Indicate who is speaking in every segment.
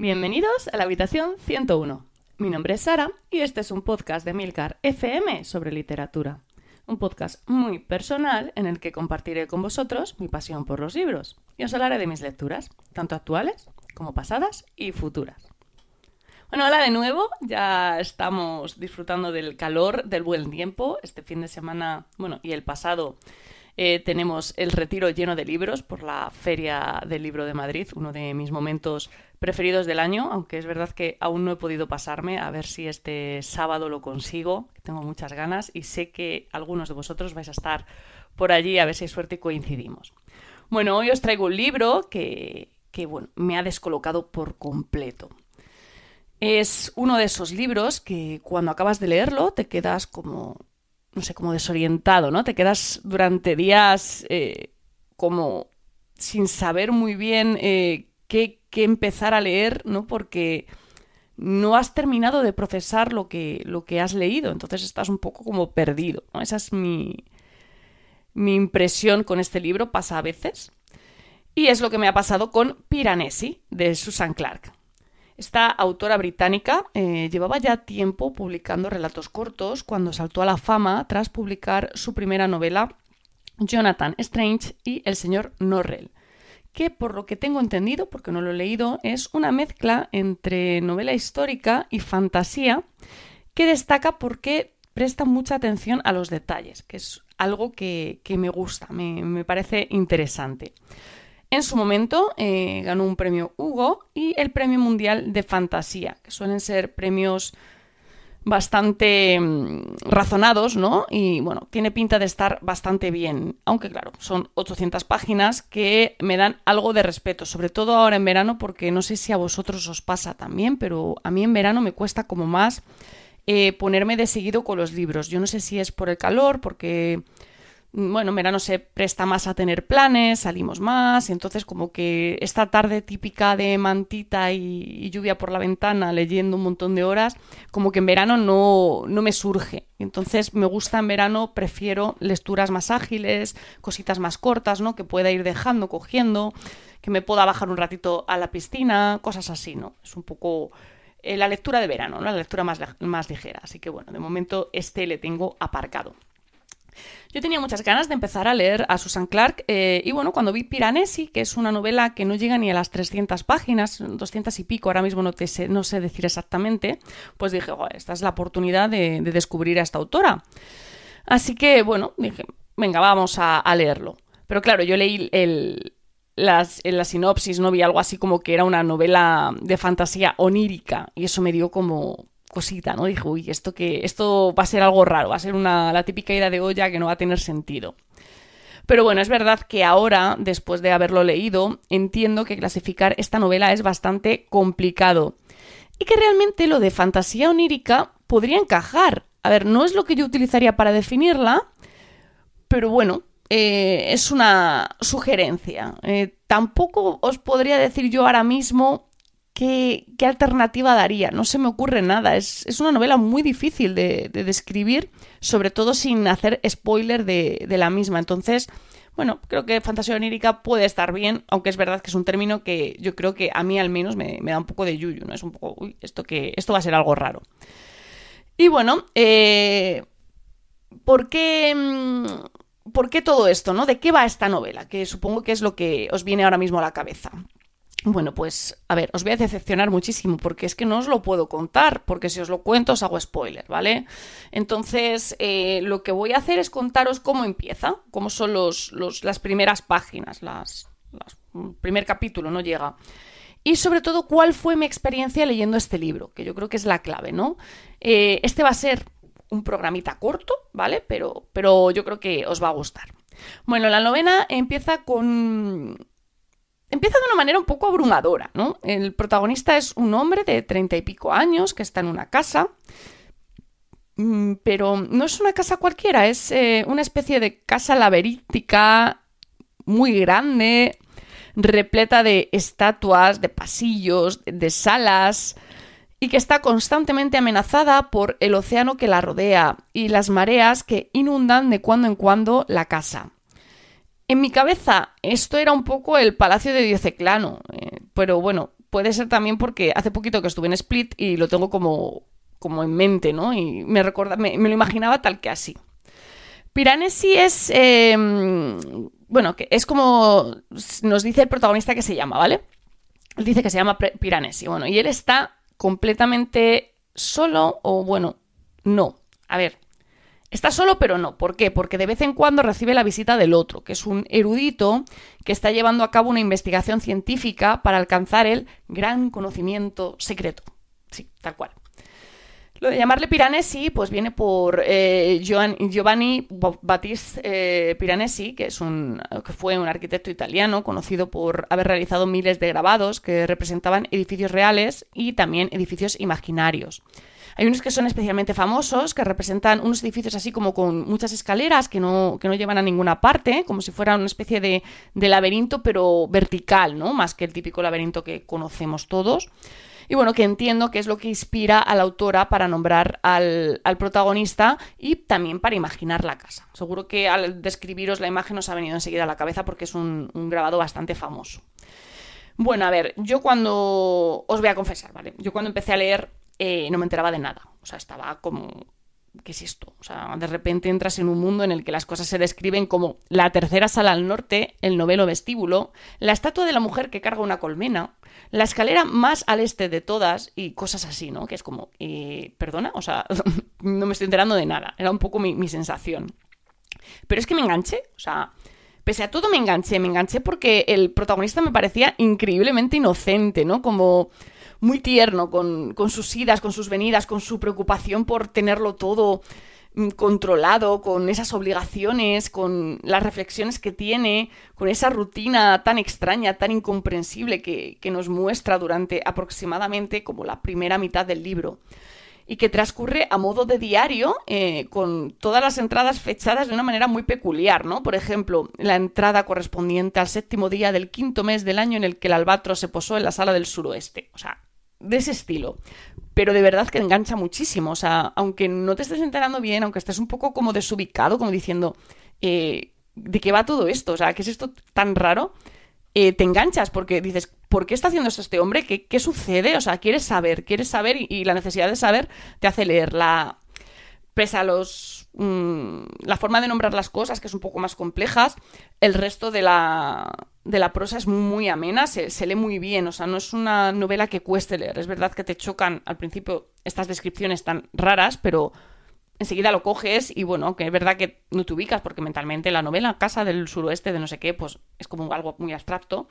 Speaker 1: Bienvenidos a la habitación 101. Mi nombre es Sara y este es un podcast de Milcar FM sobre literatura. Un podcast muy personal en el que compartiré con vosotros mi pasión por los libros y os hablaré de mis lecturas, tanto actuales como pasadas y futuras. Bueno, hola de nuevo, ya estamos disfrutando del calor, del buen tiempo. Este fin de semana, bueno, y el pasado eh, tenemos el retiro lleno de libros por la Feria del Libro de Madrid, uno de mis momentos preferidos del año, aunque es verdad que aún no he podido pasarme, a ver si este sábado lo consigo, tengo muchas ganas y sé que algunos de vosotros vais a estar por allí a ver si hay suerte y coincidimos. Bueno, hoy os traigo un libro que, que bueno, me ha descolocado por completo. Es uno de esos libros que cuando acabas de leerlo te quedas como no sé, como desorientado, ¿no? Te quedas durante días eh, como sin saber muy bien eh, qué, empezar a leer, ¿no? Porque no has terminado de procesar lo que, lo que has leído, entonces estás un poco como perdido, ¿no? Esa es mi, mi impresión con este libro, pasa a veces. Y es lo que me ha pasado con Piranesi, de Susan Clark. Esta autora británica eh, llevaba ya tiempo publicando relatos cortos cuando saltó a la fama tras publicar su primera novela, Jonathan Strange y El señor Norrell, que por lo que tengo entendido, porque no lo he leído, es una mezcla entre novela histórica y fantasía que destaca porque presta mucha atención a los detalles, que es algo que, me gusta, me, me parece interesante. En su momento eh, ganó un premio Hugo y el Premio Mundial de Fantasía, que suelen ser premios bastante mm, razonados, ¿no? Y bueno, tiene pinta de estar bastante bien, aunque claro, son 800 páginas que me dan algo de respeto, sobre todo ahora en verano, porque no sé si a vosotros os pasa también, pero a mí en verano me cuesta como más eh, ponerme de seguido con los libros. Yo no sé si es por el calor, porque bueno, en verano se presta más a tener planes, salimos más, y entonces como que esta tarde típica de mantita y, lluvia por la ventana leyendo un montón de horas, como que en verano no, no me surge. Entonces me gusta en verano, prefiero lecturas más ágiles, cositas más cortas, ¿no? Que pueda ir dejando, cogiendo, que me pueda bajar un ratito a la piscina, cosas así, ¿no? Es un poco eh, la lectura de verano, ¿no? La lectura más, más ligera. Así que bueno, de momento este le tengo aparcado. Yo tenía muchas ganas de empezar a leer a Susan Clark eh, y bueno, cuando vi Piranesi, que es una novela que no llega ni a las 300 páginas, 200 y pico, ahora mismo no, te sé, no sé decir exactamente, pues dije, esta es la oportunidad de, descubrir a esta autora. Así que bueno, dije, venga, vamos a, leerlo. Pero claro, yo leí el, las, en la sinopsis, no vi algo así como que era una novela de fantasía onírica y eso me dio como, cosita, ¿no? Dije, uy, esto que esto va a ser algo raro, va a ser una, la típica ida de olla que no va a tener sentido. Pero bueno, es verdad que ahora, después de haberlo leído, entiendo que clasificar esta novela es bastante complicado. Y que realmente lo de fantasía onírica podría encajar. A ver, no es lo que yo utilizaría para definirla, pero bueno, eh, es una sugerencia. Eh, tampoco os podría decir yo ahora mismo ¿qué, alternativa daría? No se me ocurre nada. Es, una novela muy difícil de, describir, sobre todo sin hacer spoiler de, la misma. Entonces, bueno, creo que fantasía onírica puede estar bien, aunque es verdad que es un término que yo creo que a mí al menos me, da un poco de yuyu, ¿no? Es un poco, uy, esto, que, esto va a ser algo raro. Y bueno, eh, ¿por qué... Mm, ¿Por qué todo esto, no? ¿De qué va esta novela? Que supongo que es lo que os viene ahora mismo a la cabeza. Bueno, pues a ver, os voy a decepcionar muchísimo porque es que no os lo puedo contar, porque si os lo cuento os hago spoiler, ¿vale? Entonces, eh, lo que voy a hacer es contaros cómo empieza, cómo son los, las primeras páginas, las, el primer capítulo, no llega. Y sobre todo, cuál fue mi experiencia leyendo este libro, que yo creo que es la clave, ¿no? Eh, este va a ser un programita corto, ¿vale? Pero, pero yo creo que os va a gustar. Bueno, la novena empieza con empieza de una manera un poco abrumadora, ¿no? El protagonista es un hombre de treinta y pico años que está en una casa, mm, pero no es una casa cualquiera, es eh, una especie de casa laberíntica muy grande, repleta de estatuas, de pasillos, de salas, y que está constantemente amenazada por el océano que la rodea y las mareas que inundan de cuando en cuando la casa. En mi cabeza esto era un poco el palacio de Dioceclano, eh, pero bueno, puede ser también porque hace poquito que estuve en Split y lo tengo como, como en mente, ¿no? Y me, recuerda, me, lo imaginaba tal que así. Piranesi es, em, bueno, que es como nos dice el protagonista que se llama, ¿vale? Dice que se llama Piranesi, bueno, y él está completamente solo o, bueno, no. A ver, Está solo, pero no. ¿Por qué? Porque de vez en cuando recibe la visita del otro, que es un erudito que está llevando a cabo una investigación científica para alcanzar el gran conocimiento secreto. Sí, tal cual. Lo de llamarle Piranesi, pues viene por eh, Giovanni Battista eh, Piranesi, que, fue un arquitecto italiano conocido por haber realizado miles de grabados que representaban edificios reales y también edificios imaginarios. Hay unos que son especialmente famosos, que representan unos edificios así como con muchas escaleras que no, que no llevan a ninguna parte, como si fuera una especie de, laberinto, pero vertical, ¿no? Más que el típico laberinto que conocemos todos. Y bueno, que entiendo que es lo que inspira a la autora para nombrar al, protagonista y también para imaginar la casa. Seguro que al describiros la imagen os ha venido enseguida a la cabeza porque es un, un grabado bastante famoso. Bueno, a ver, yo cuando. Os voy a confesar, ¿vale? Yo cuando empecé a leer eh, no me enteraba de nada. O sea, estaba como... ¿Qué es esto? O sea, de repente entras en un mundo en el que las cosas se describen como la tercera sala al norte, el noveno vestíbulo, la estatua de la mujer que carga una colmena, la escalera más al este de todas y cosas así, ¿no? Que es como, eh, perdona, o sea, no me estoy enterando de nada. Era un poco mi, mi sensación. Pero es que me enganché, o sea, pese a todo me enganché, me enganché porque el protagonista me parecía increíblemente inocente, ¿no? Como muy tierno con, sus idas, con sus venidas, con su preocupación por tenerlo todo mm, controlado, con esas obligaciones, con las reflexiones que tiene, con esa rutina tan extraña, tan incomprensible que, nos muestra durante aproximadamente como la primera mitad del libro y que transcurre a modo de diario eh, con todas las entradas fechadas de una manera muy peculiar, ¿no? Por ejemplo, la entrada correspondiente al séptimo día del quinto mes del año en el que el albatro se posó en la sala del suroeste. O sea, de ese estilo. Pero de verdad que engancha muchísimo. O sea, aunque no te estés enterando bien, aunque estés un poco como desubicado, como diciendo, eh, ¿de qué va todo esto? O sea, ¿qué es esto tan raro? Eh, te enganchas porque dices, ¿por qué está haciendo esto este hombre? ¿Qué, qué sucede? O sea, quieres saber, quieres saber y, la necesidad de saber te hace leer. La, pese a los, mm, la forma de nombrar las cosas, que es un poco más complejas, el resto de la, de la prosa es muy amena, se, lee muy bien, o sea, no es una novela que cueste leer. Es verdad que te chocan al principio estas descripciones tan raras, pero enseguida lo coges y bueno, que es verdad que no te ubicas porque mentalmente la novela Casa del Suroeste de no sé qué, pues es como algo muy abstracto.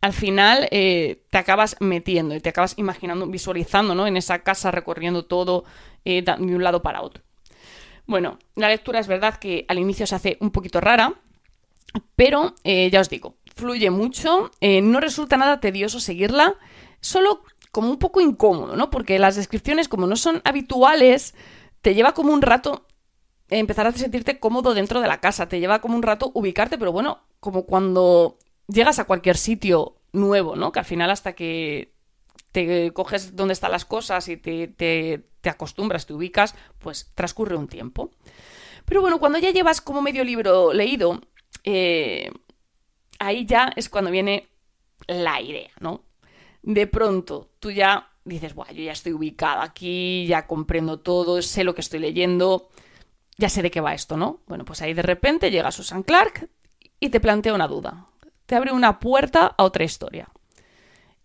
Speaker 1: Al final eh, te acabas metiendo y te acabas imaginando, visualizando, ¿no? En esa casa recorriendo todo eh, de un lado para otro. Bueno, la lectura es verdad que al inicio se hace un poquito rara, pero eh, ya os digo, fluye mucho, eh, no resulta nada tedioso seguirla, solo como un poco incómodo, ¿no? Porque las descripciones, como no son habituales, te lleva como un rato empezar a sentirte cómodo dentro de la casa, te lleva como un rato ubicarte, pero bueno, como cuando llegas a cualquier sitio nuevo, ¿no? Que al final hasta que te coges dónde están las cosas y te, te acostumbras, te ubicas, pues transcurre un tiempo. Pero bueno, cuando ya llevas como medio libro leído, eh, ahí ya es cuando viene la idea, ¿no? De pronto tú ya dices, Buah, yo ya estoy ubicada aquí, ya comprendo todo, sé lo que estoy leyendo, ya sé de qué va esto, ¿no? Bueno, pues ahí de repente llega Susan Clark y te plantea una duda. Te abre una puerta a otra historia.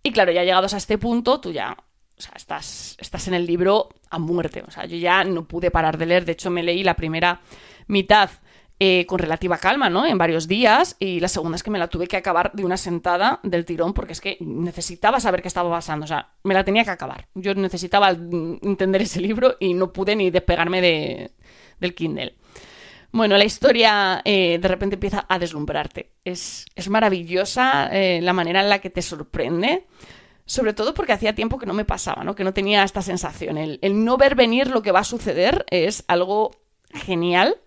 Speaker 1: Y claro, ya llegados a este punto, tú ya o estás, estás en el libro a muerte. O sea, yo ya no pude parar de leer. De hecho, me leí la primera mitad eh, con relativa calma, ¿no? En varios días. Y la segunda es que me la tuve que acabar de una sentada del tirón porque es que necesitaba saber qué estaba pasando. O sea, me la tenía que acabar. Yo necesitaba entender ese libro y no pude ni despegarme de, del Kindle. Bueno, la historia eh, de repente empieza a deslumbrarte. Es, es maravillosa eh, la manera en la que te sorprende. Sobre todo porque hacía tiempo que no me pasaba, ¿no? Que no tenía esta sensación. El, el no ver venir lo que va a suceder es algo genial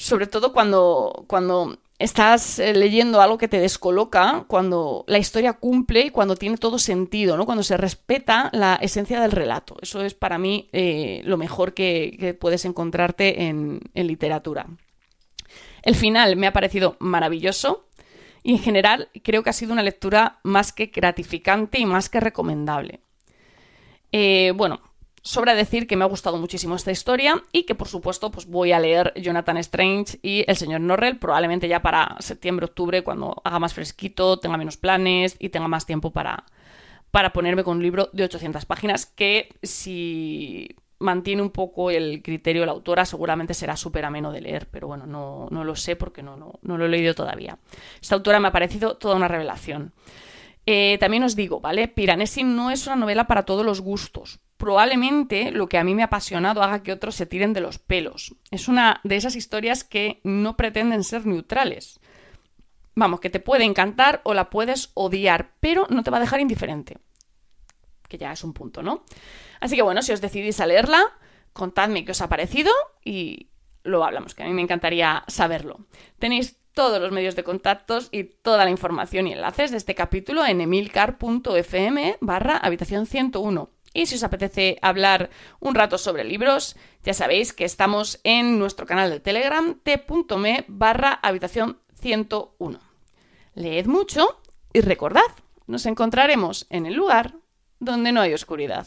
Speaker 1: sobre todo cuando, cuando estás eh, leyendo algo que te descoloca, cuando la historia cumple y cuando tiene todo sentido, ¿no? Cuando se respeta la esencia del relato. Eso es para mí eh, lo mejor que, puedes encontrarte en, literatura. El final me ha parecido maravilloso y en general creo que ha sido una lectura más que gratificante y más que recomendable. Eh, bueno, sobra decir que me ha gustado muchísimo esta historia y que por supuesto pues voy a leer Jonathan Strange y El señor Norrell probablemente ya para septiembre-octubre cuando haga más fresquito, tenga menos planes y tenga más tiempo para, para ponerme con un libro de 800 páginas que si mantiene un poco el criterio de la autora, seguramente será súper ameno de leer, pero bueno, no, lo sé porque no, no, lo he leído todavía. Esta autora me ha parecido toda una revelación. Eh, también os digo, ¿vale? Piranesi no es una novela para todos los gustos. Probablemente lo que a mí me ha apasionado haga que otros se tiren de los pelos. Es una de esas historias que no pretenden ser neutrales. Vamos, que te puede encantar o la puedes odiar, pero no te va a dejar indiferente. Que ya es un punto, ¿no? Así que bueno, si os decidís a leerla, contadme qué os ha parecido y lo hablamos, que a mí me encantaría saberlo. Tenéis todos los medios de contactos y toda la información y enlaces de este capítulo en emilcar.fm barra habitación 101. Y si os apetece hablar un rato sobre libros, ya sabéis que estamos en nuestro canal de Telegram t.me barra habitación 101. Leed mucho y recordad, nos encontraremos en el lugar donde no hay oscuridad.